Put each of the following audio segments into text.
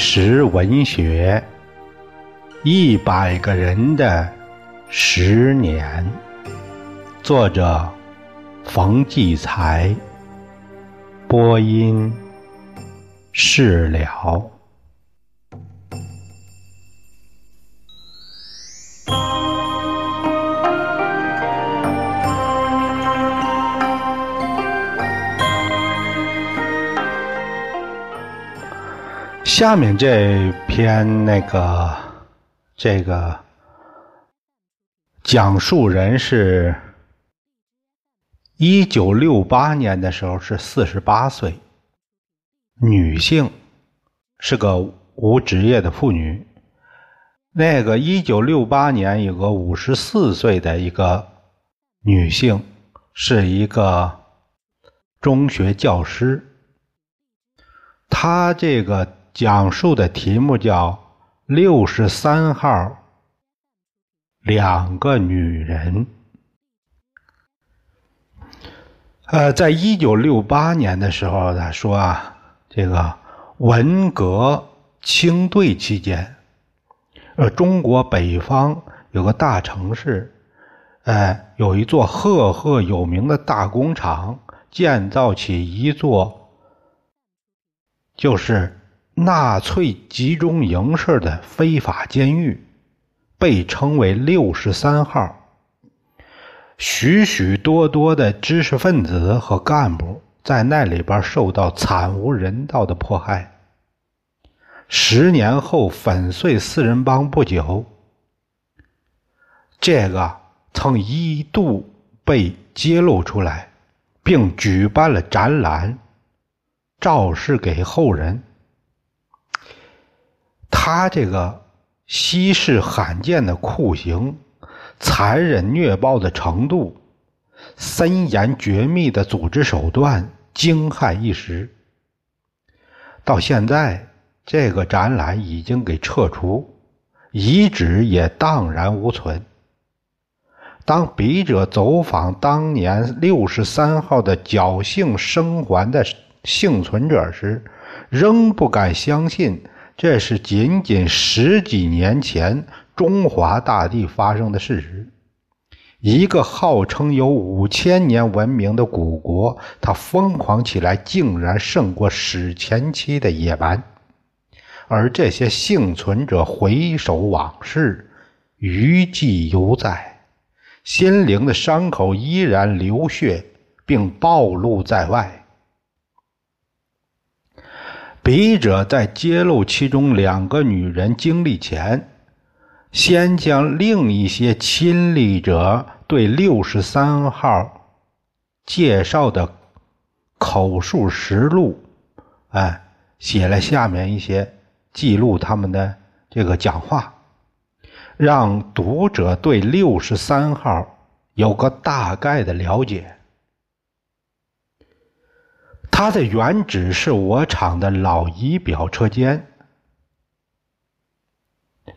纪实文学，一百个人的十年，作者冯骥才，播音释了。下面这篇那个，这个讲述人是，一九六八年的时候是四十八岁，女性，是个无职业的妇女。那个一九六八年有个五十四岁的一个女性，是一个中学教师。她这个。讲述的题目叫“六十三号”，两个女人。呃，在一九六八年的时候，他说啊，这个文革清队期间，呃，中国北方有个大城市，哎，有一座赫赫有名的大工厂，建造起一座，就是。纳粹集中营式的非法监狱，被称为“六十三号”。许许多多的知识分子和干部在那里边受到惨无人道的迫害。十年后粉碎四人帮不久，这个曾一度被揭露出来，并举办了展览，昭示给后人。他这个稀世罕见的酷刑、残忍虐暴的程度、森严绝密的组织手段，惊骇一时。到现在，这个展览已经给撤除，遗址也荡然无存。当笔者走访当年六十三号的侥幸生还的幸存者时，仍不敢相信。这是仅仅十几年前中华大地发生的事实。一个号称有五千年文明的古国，它疯狂起来竟然胜过史前期的野蛮。而这些幸存者回首往事，余悸犹在，心灵的伤口依然流血，并暴露在外。笔者在揭露其中两个女人经历前，先将另一些亲历者对六十三号介绍的口述实录，哎，写了下面一些记录他们的这个讲话，让读者对六十三号有个大概的了解。它的原址是我厂的老仪表车间，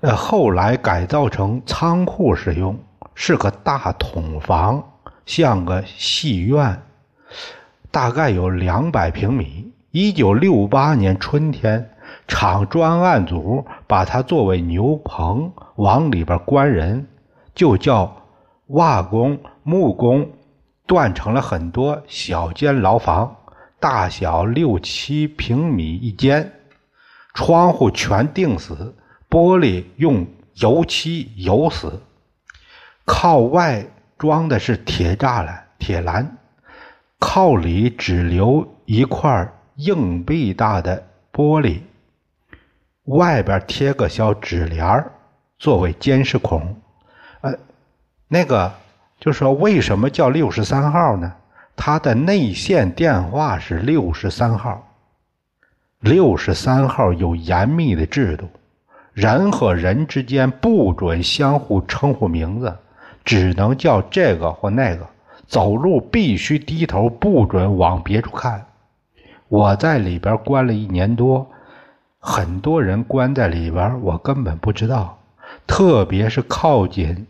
呃，后来改造成仓库使用，是个大筒房，像个戏院，大概有两百平米。一九六八年春天，厂专案组把它作为牛棚，往里边关人，就叫瓦工、木工，断成了很多小间牢房。大小六七平米一间，窗户全钉死，玻璃用油漆油死。靠外装的是铁栅栏、铁栏，靠里只留一块硬币大的玻璃，外边贴个小纸帘作为监视孔。呃，那个就说为什么叫六十三号呢？他的内线电话是六十三号。六十三号有严密的制度，人和人之间不准相互称呼名字，只能叫这个或那个。走路必须低头，不准往别处看。我在里边关了一年多，很多人关在里边，我根本不知道，特别是靠近。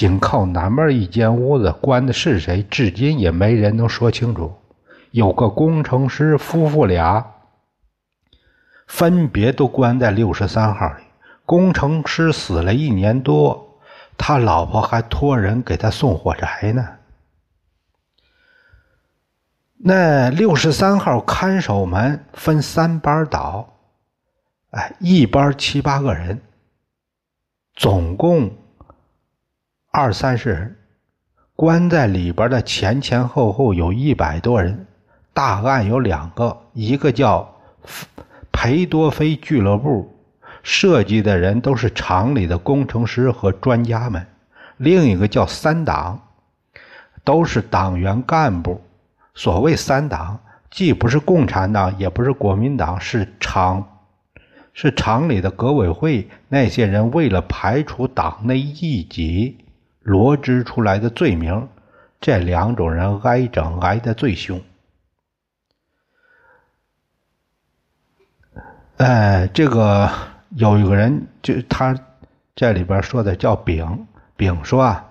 仅靠南面一间屋子关的是谁，至今也没人能说清楚。有个工程师夫妇俩分别都关在六十三号里。工程师死了一年多，他老婆还托人给他送火柴呢。那六十三号看守们分三班倒，哎，一班七八个人，总共二三十人，关在里边的前前后后有一百多人。大案有两个，一个叫裴多菲俱乐部，设计的人都是厂里的工程师和专家们；另一个叫三党，都是党员干部。所谓三党，既不是共产党，也不是国民党，是厂，是厂里的革委会那些人为了排除党内异己罗织出来的罪名。这两种人挨整挨得最凶。哎，这个有一个人，就他这里边说的叫丙，丙说啊，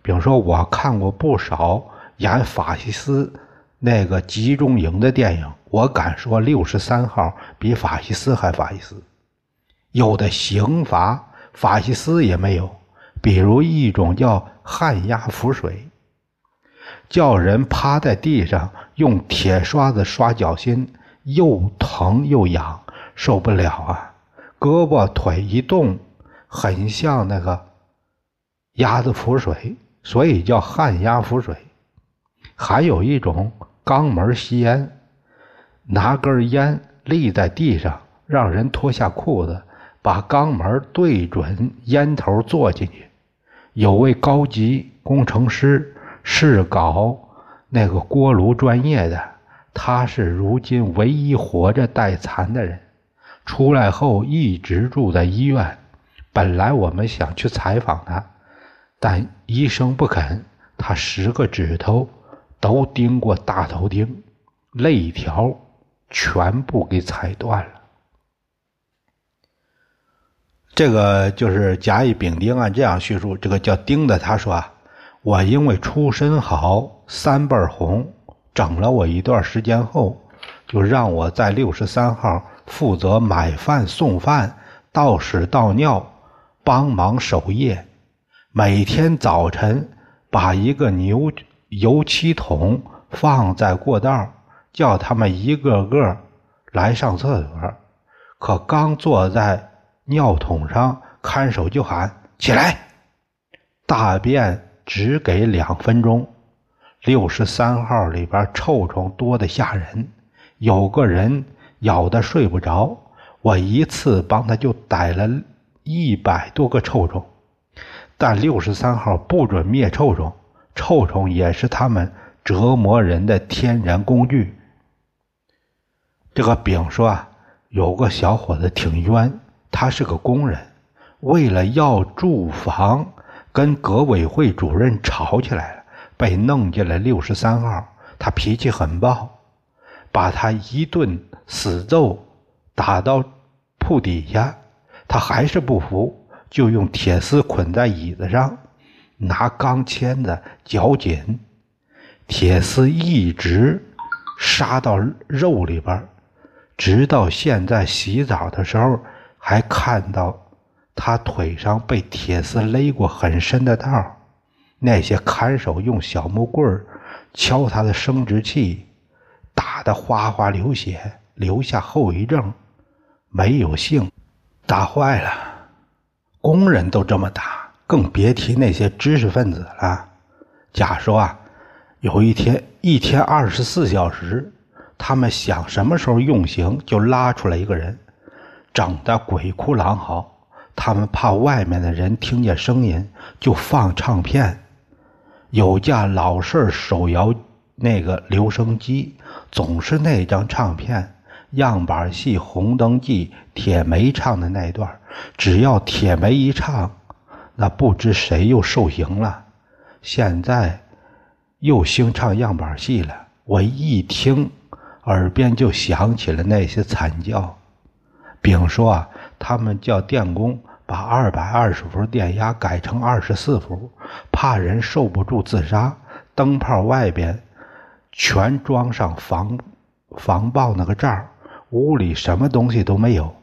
丙说我看过不少演法西斯。那个集中营的电影，我敢说六十三号比法西斯还法西斯。有的刑罚法西斯也没有，比如一种叫旱鸭浮水，叫人趴在地上用铁刷子刷脚心，又疼又痒，受不了啊！胳膊腿一动，很像那个鸭子浮水，所以叫旱鸭浮水。还有一种。肛门吸烟，拿根烟立在地上，让人脱下裤子，把肛门对准烟头坐进去。有位高级工程师是搞那个锅炉专业的，他是如今唯一活着待残的人。出来后一直住在医院。本来我们想去采访他，但医生不肯。他十个指头。都钉过大头钉，肋条全部给踩断了。这个就是甲乙丙丁按这样叙述。这个叫丁的他说啊，我因为出身好，三辈红，整了我一段时间后，就让我在六十三号负责买饭送饭、倒屎倒尿，帮忙守夜。每天早晨把一个牛。油漆桶放在过道，叫他们一个个来上厕所。可刚坐在尿桶上，看守就喊：“起来，大便只给两分钟。”六十三号里边臭虫多的吓人，有个人咬得睡不着。我一次帮他就逮了一百多个臭虫，但六十三号不准灭臭虫。臭虫也是他们折磨人的天然工具。这个丙说啊，有个小伙子挺冤，他是个工人，为了要住房，跟革委会主任吵起来了，被弄进了六十三号。他脾气很暴，把他一顿死揍，打到铺底下，他还是不服，就用铁丝捆在椅子上。拿钢钎子绞紧，铁丝一直杀到肉里边，直到现在洗澡的时候还看到他腿上被铁丝勒过很深的道。那些看守用小木棍敲他的生殖器，打得哗哗流血，留下后遗症，没有性，打坏了。工人都这么打。更别提那些知识分子了。假说啊，有一天一天二十四小时，他们想什么时候用刑就拉出来一个人，整的鬼哭狼嚎。他们怕外面的人听见声音，就放唱片。有架老式手摇那个留声机，总是那张唱片样板戏《红灯记》，铁梅唱的那段，只要铁梅一唱。那不知谁又受刑了，现在又兴唱样板戏了。我一听，耳边就响起了那些惨叫。丙说啊，他们叫电工把二百二十伏电压改成二十四伏，怕人受不住自杀。灯泡外边全装上防防爆那个罩屋里什么东西都没有。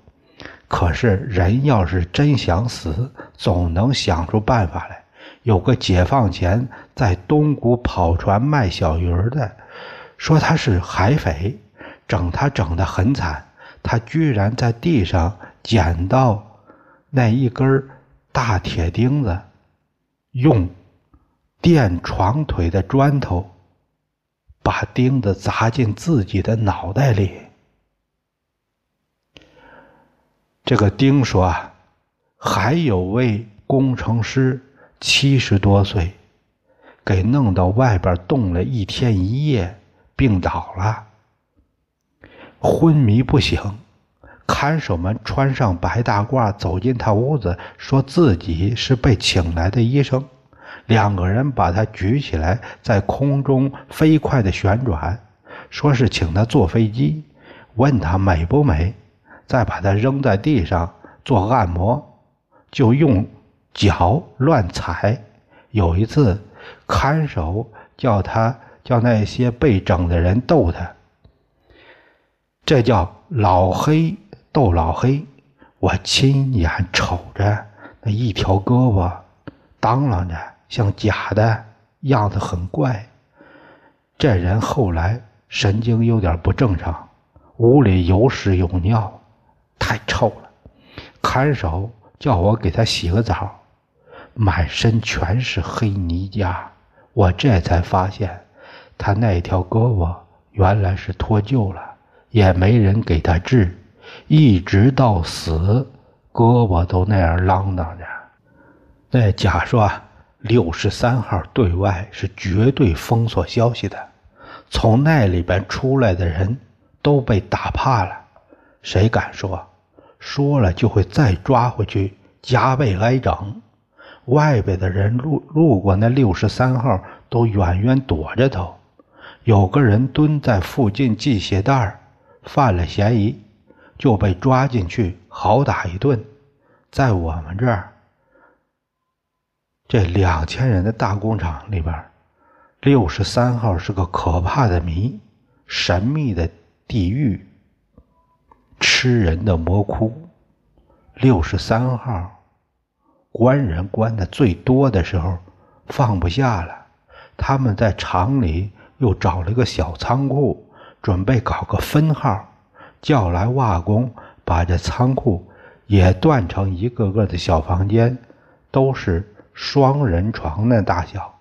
可是人要是真想死，总能想出办法来。有个解放前在东谷跑船卖小鱼儿的，说他是海匪，整他整得很惨。他居然在地上捡到那一根大铁钉子，用垫床腿的砖头把钉子砸进自己的脑袋里。这个丁说：“啊，还有位工程师，七十多岁，给弄到外边冻了一天一夜，病倒了，昏迷不醒。看守们穿上白大褂走进他屋子，说自己是被请来的医生。两个人把他举起来，在空中飞快的旋转，说是请他坐飞机，问他美不美。”再把他扔在地上做按摩，就用脚乱踩。有一次，看守叫他叫那些被整的人逗他，这叫老黑逗老黑。我亲眼瞅着那一条胳膊当啷着像假的，样子很怪。这人后来神经有点不正常，屋里有屎有尿。太臭了，看守叫我给他洗个澡，满身全是黑泥浆。我这才发现，他那条胳膊原来是脱臼了，也没人给他治，一直到死，胳膊都那样啷当着。那假说六十三号对外是绝对封锁消息的，从那里边出来的人都被打怕了。谁敢说？说了就会再抓回去，加倍挨整。外边的人路路过那六十三号，都远远躲着头。有个人蹲在附近系鞋带儿犯了嫌疑，就被抓进去，好打一顿。在我们这儿，这两千人的大工厂里边，六十三号是个可怕的谜，神秘的地狱。吃人的魔窟，六十三号，关人关的最多的时候，放不下了。他们在厂里又找了个小仓库，准备搞个分号，叫来瓦工把这仓库也断成一个个的小房间，都是双人床的大小，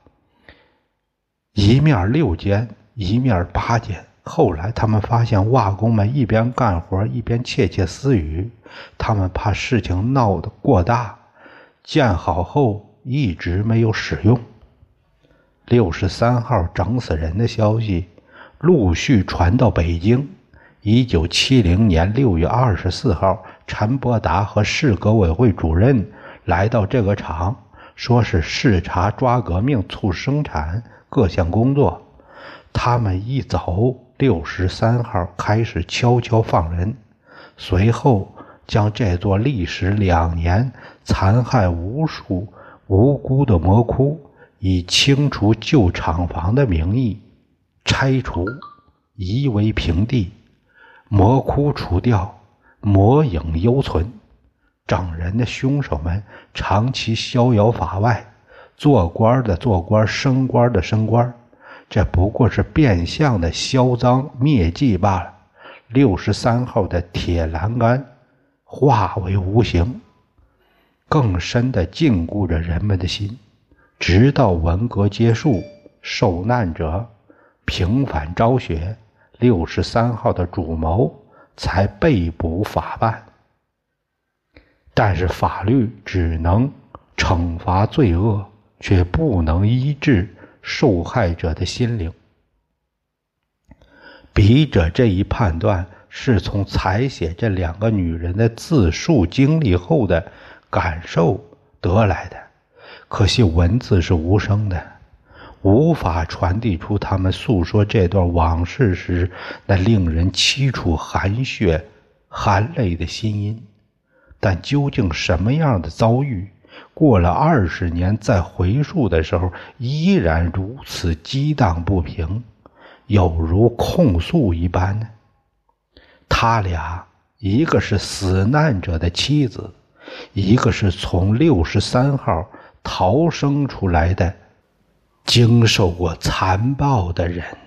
一面六间，一面八间。后来，他们发现瓦工们一边干活一边窃窃私语。他们怕事情闹得过大，建好后一直没有使用。六十三号整死人的消息陆续传到北京。一九七零年六月二十四号，陈伯达和市革委会主任来到这个厂，说是视察抓革命、促生产各项工作。他们一走。六十三号开始悄悄放人，随后将这座历时两年、残害无数无辜的魔窟，以清除旧厂房的名义拆除，夷为平地。魔窟除掉，魔影犹存。整人的凶手们长期逍遥法外，做官的做官，升官的升官。这不过是变相的销赃灭迹罢了。六十三号的铁栏杆化为无形，更深的禁锢着人们的心。直到文革结束，受难者平反昭雪，六十三号的主谋才被捕法办。但是法律只能惩罚罪恶，却不能医治。受害者的心灵，笔者这一判断是从采写这两个女人的自述经历后的感受得来的。可惜文字是无声的，无法传递出他们诉说这段往事时那令人凄楚、含血、含泪的心音。但究竟什么样的遭遇？过了二十年，再回溯的时候，依然如此激荡不平，有如控诉一般呢。他俩一个是死难者的妻子，一个是从六十三号逃生出来的、经受过残暴的人。